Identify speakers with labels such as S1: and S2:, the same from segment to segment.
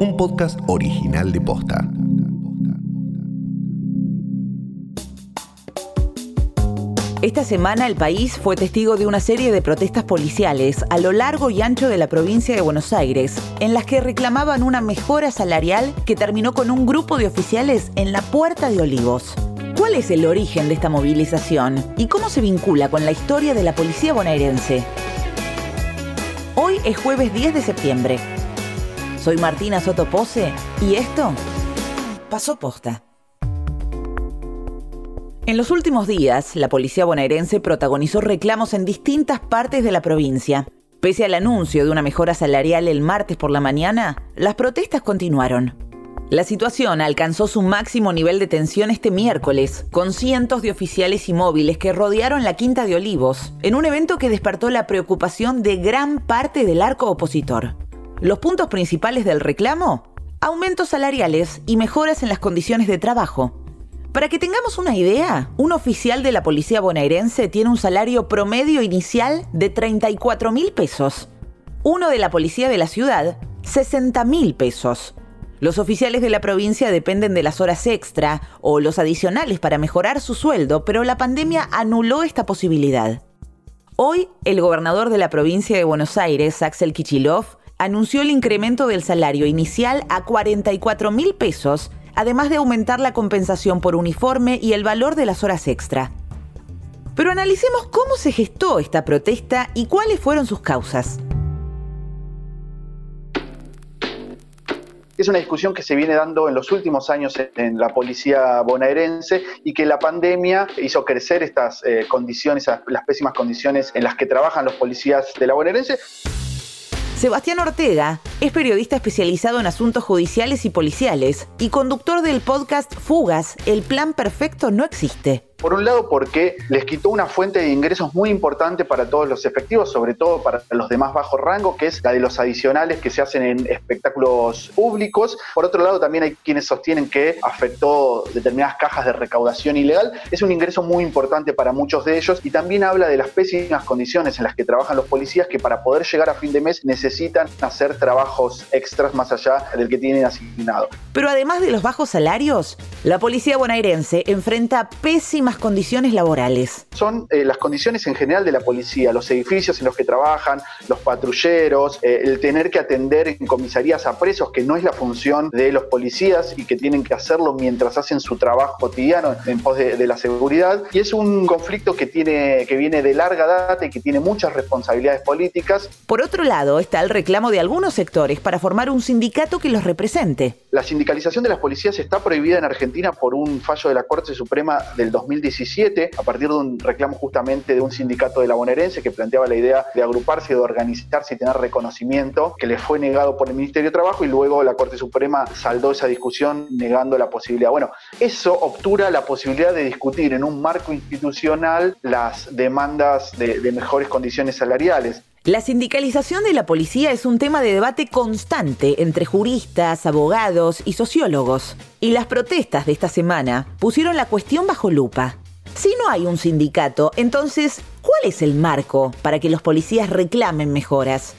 S1: un podcast original de Posta.
S2: Esta semana el país fue testigo de una serie de protestas policiales a lo largo y ancho de la provincia de Buenos Aires, en las que reclamaban una mejora salarial que terminó con un grupo de oficiales en la Puerta de Olivos. ¿Cuál es el origen de esta movilización y cómo se vincula con la historia de la policía bonaerense? Hoy es jueves 10 de septiembre. Soy Martina Sotopose y esto pasó posta. En los últimos días, la policía bonaerense protagonizó reclamos en distintas partes de la provincia. Pese al anuncio de una mejora salarial el martes por la mañana, las protestas continuaron. La situación alcanzó su máximo nivel de tensión este miércoles, con cientos de oficiales y móviles que rodearon la Quinta de Olivos, en un evento que despertó la preocupación de gran parte del arco opositor. Los puntos principales del reclamo, aumentos salariales y mejoras en las condiciones de trabajo. Para que tengamos una idea, un oficial de la policía bonaerense tiene un salario promedio inicial de 34 mil pesos. Uno de la policía de la ciudad, 60 mil pesos. Los oficiales de la provincia dependen de las horas extra o los adicionales para mejorar su sueldo, pero la pandemia anuló esta posibilidad. Hoy, el gobernador de la provincia de Buenos Aires, Axel Kichilov, anunció el incremento del salario inicial a 44 mil pesos, además de aumentar la compensación por uniforme y el valor de las horas extra. Pero analicemos cómo se gestó esta protesta y cuáles fueron sus causas.
S3: es una discusión que se viene dando en los últimos años en la policía bonaerense y que la pandemia hizo crecer estas eh, condiciones, las pésimas condiciones en las que trabajan los policías de la bonaerense.
S2: Sebastián Ortega es periodista especializado en asuntos judiciales y policiales y conductor del podcast Fugas, El Plan Perfecto no existe.
S3: Por un lado, porque les quitó una fuente de ingresos muy importante para todos los efectivos, sobre todo para los de más bajo rango, que es la de los adicionales que se hacen en espectáculos públicos. Por otro lado, también hay quienes sostienen que afectó determinadas cajas de recaudación ilegal. Es un ingreso muy importante para muchos de ellos y también habla de las pésimas condiciones en las que trabajan los policías que para poder llegar a fin de mes necesitan hacer trabajos extras más allá del que tienen asignado.
S2: Pero además de los bajos salarios, la policía bonaerense enfrenta pésimas condiciones laborales?
S3: Son eh, las condiciones en general de la policía, los edificios en los que trabajan, los patrulleros, eh, el tener que atender en comisarías a presos, que no es la función de los policías y que tienen que hacerlo mientras hacen su trabajo cotidiano en pos de, la seguridad. Y es un conflicto que, tiene, que viene de larga data y que tiene muchas responsabilidades políticas.
S2: Por otro lado, está el reclamo de algunos sectores para formar un sindicato que los represente.
S3: La sindicalización de las policías está prohibida en Argentina por un fallo de la Corte Suprema del 2000 2017, a partir de un reclamo justamente de un sindicato de la bonaerense que planteaba la idea de agruparse, de organizarse y tener reconocimiento, que le fue negado por el Ministerio de Trabajo y luego la Corte Suprema saldó esa discusión negando la posibilidad. Bueno, eso obtura la posibilidad de discutir en un marco institucional las demandas de, de mejores condiciones salariales.
S2: La sindicalización de la policía es un tema de debate constante entre juristas, abogados y sociólogos. Y las protestas de esta semana pusieron la cuestión bajo lupa. Si no hay un sindicato, entonces, ¿cuál es el marco para que los policías reclamen mejoras?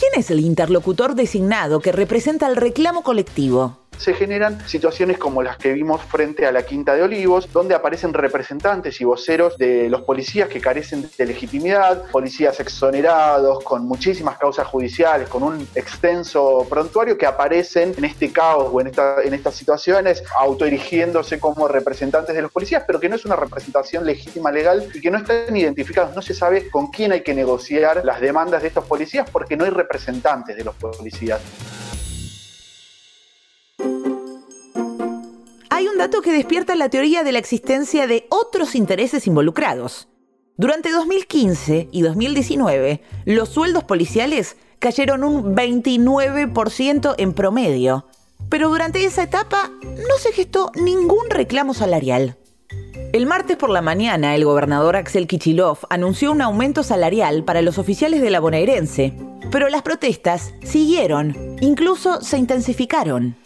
S2: ¿Quién es el interlocutor designado que representa el reclamo colectivo?
S3: Se generan situaciones como las que vimos frente a la Quinta de Olivos, donde aparecen representantes y voceros de los policías que carecen de legitimidad, policías exonerados, con muchísimas causas judiciales, con un extenso prontuario que aparecen en este caos o en, en estas situaciones autoerigiéndose como representantes de los policías, pero que no es una representación legítima legal y que no están identificados, no se sabe con quién hay que negociar las demandas de estos policías porque no hay representantes de los policías.
S2: Que despierta la teoría de la existencia de otros intereses involucrados. Durante 2015 y 2019, los sueldos policiales cayeron un 29% en promedio, pero durante esa etapa no se gestó ningún reclamo salarial. El martes por la mañana, el gobernador Axel Kichilov anunció un aumento salarial para los oficiales de la bonaerense, pero las protestas siguieron, incluso se intensificaron.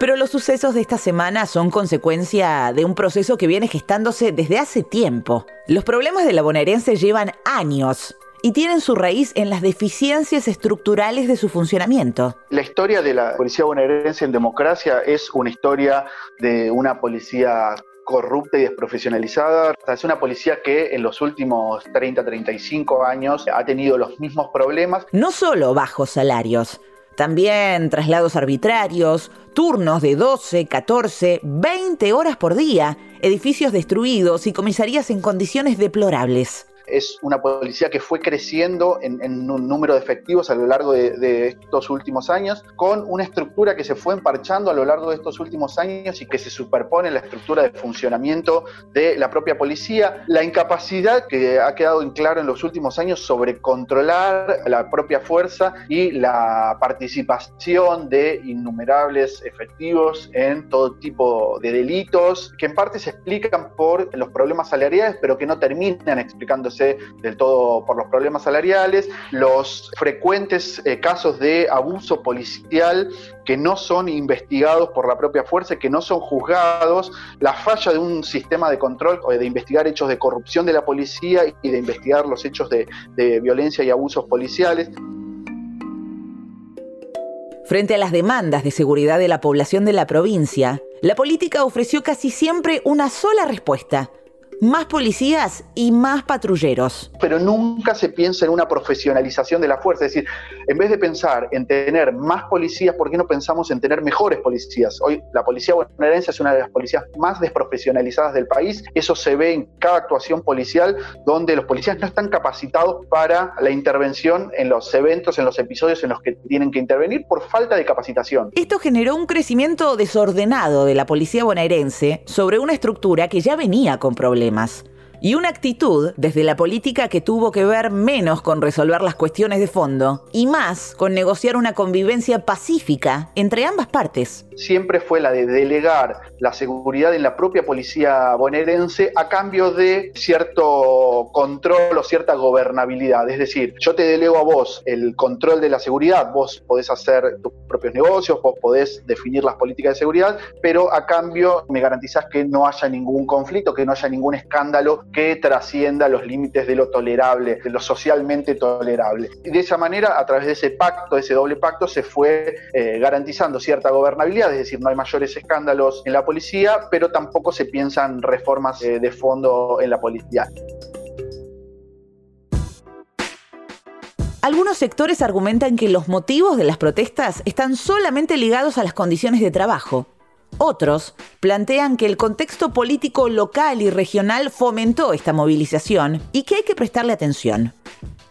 S2: Pero los sucesos de esta semana son consecuencia de un proceso que viene gestándose desde hace tiempo. Los problemas de la bonaerense llevan años y tienen su raíz en las deficiencias estructurales de su funcionamiento.
S3: La historia de la policía bonaerense en democracia es una historia de una policía corrupta y desprofesionalizada. Es una policía que en los últimos 30, 35 años ha tenido los mismos problemas.
S2: No solo bajos salarios, también traslados arbitrarios, turnos de 12, 14, 20 horas por día, edificios destruidos y comisarías en condiciones deplorables
S3: es una policía que fue creciendo en, un número de efectivos a lo largo de, estos últimos años, con una estructura que se fue emparchando a lo largo de estos últimos años y que se superpone en la estructura de funcionamiento de la propia policía. La incapacidad que ha quedado en claro en los últimos años sobre controlar la propia fuerza y la participación de innumerables efectivos en todo tipo de delitos, que en parte se explican por los problemas salariales, pero que no terminan explicándose del todo por los problemas salariales, los frecuentes eh, casos de abuso policial que no son investigados por la propia fuerza, que no son juzgados, la falla de un sistema de control, de investigar hechos de corrupción de la policía y de investigar los hechos de violencia y abusos policiales.
S2: Frente a las demandas de seguridad de la población de la provincia, la política ofreció casi siempre una sola respuesta, más policías y más patrulleros.
S3: Pero nunca se piensa en una profesionalización de la fuerza. Es decir, en vez de pensar en tener más policías, ¿por qué no pensamos en tener mejores policías? Hoy la policía bonaerense es una de las policías más desprofesionalizadas del país. Eso se ve en cada actuación policial donde los policías no están capacitados para la intervención en los eventos, en los episodios en los que tienen que intervenir por falta de capacitación.
S2: Esto generó un crecimiento desordenado de la policía bonaerense sobre una estructura que ya venía con problemas います。Y una actitud desde la política que tuvo que ver menos con resolver las cuestiones de fondo y más con negociar una convivencia pacífica entre ambas partes.
S3: Siempre fue la de delegar la seguridad en la propia policía bonaerense a cambio de cierto control o cierta gobernabilidad. Es decir, yo te delego a vos el control de la seguridad, vos podés hacer tus propios negocios, vos podés definir las políticas de seguridad, pero a cambio me garantizás que no haya ningún conflicto, que no haya ningún escándalo que trascienda los límites de lo tolerable, de lo socialmente tolerable. Y de esa manera, a través de ese pacto, ese doble pacto, se fue eh, garantizando cierta gobernabilidad, es decir, no hay mayores escándalos en la policía, pero tampoco se piensan reformas eh, de fondo en la policía.
S2: Algunos sectores argumentan que los motivos de las protestas están solamente ligados a las condiciones de trabajo. Otros plantean que el contexto político local y regional fomentó esta movilización y que hay que prestarle atención.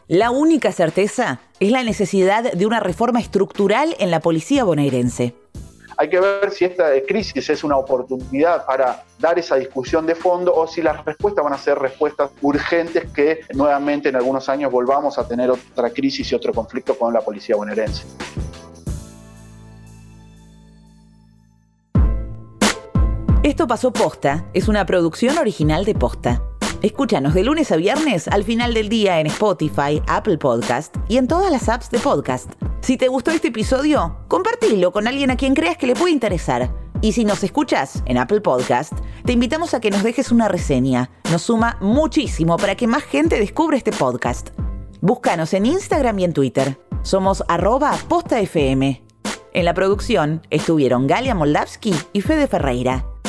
S2: La única certeza es la necesidad de una reforma estructural en la policía bonaerense.
S3: Hay que ver si esta crisis es una oportunidad para dar esa discusión de fondo o si las respuestas van a ser respuestas urgentes que nuevamente en algunos años volvamos a tener otra crisis y otro conflicto con la policía bonaerense.
S2: Esto pasó posta, es una producción original de posta. Escúchanos de lunes a viernes al final del día en Spotify, Apple Podcast y en todas las apps de podcast. Si te gustó este episodio, compartilo con alguien a quien creas que le puede interesar. Y si nos escuchas en Apple Podcast, te invitamos a que nos dejes una reseña. Nos suma muchísimo para que más gente descubra este podcast. Búscanos en Instagram y en Twitter. Somos arroba postafm. En la producción estuvieron Galia Moldavsky y Fede Ferreira.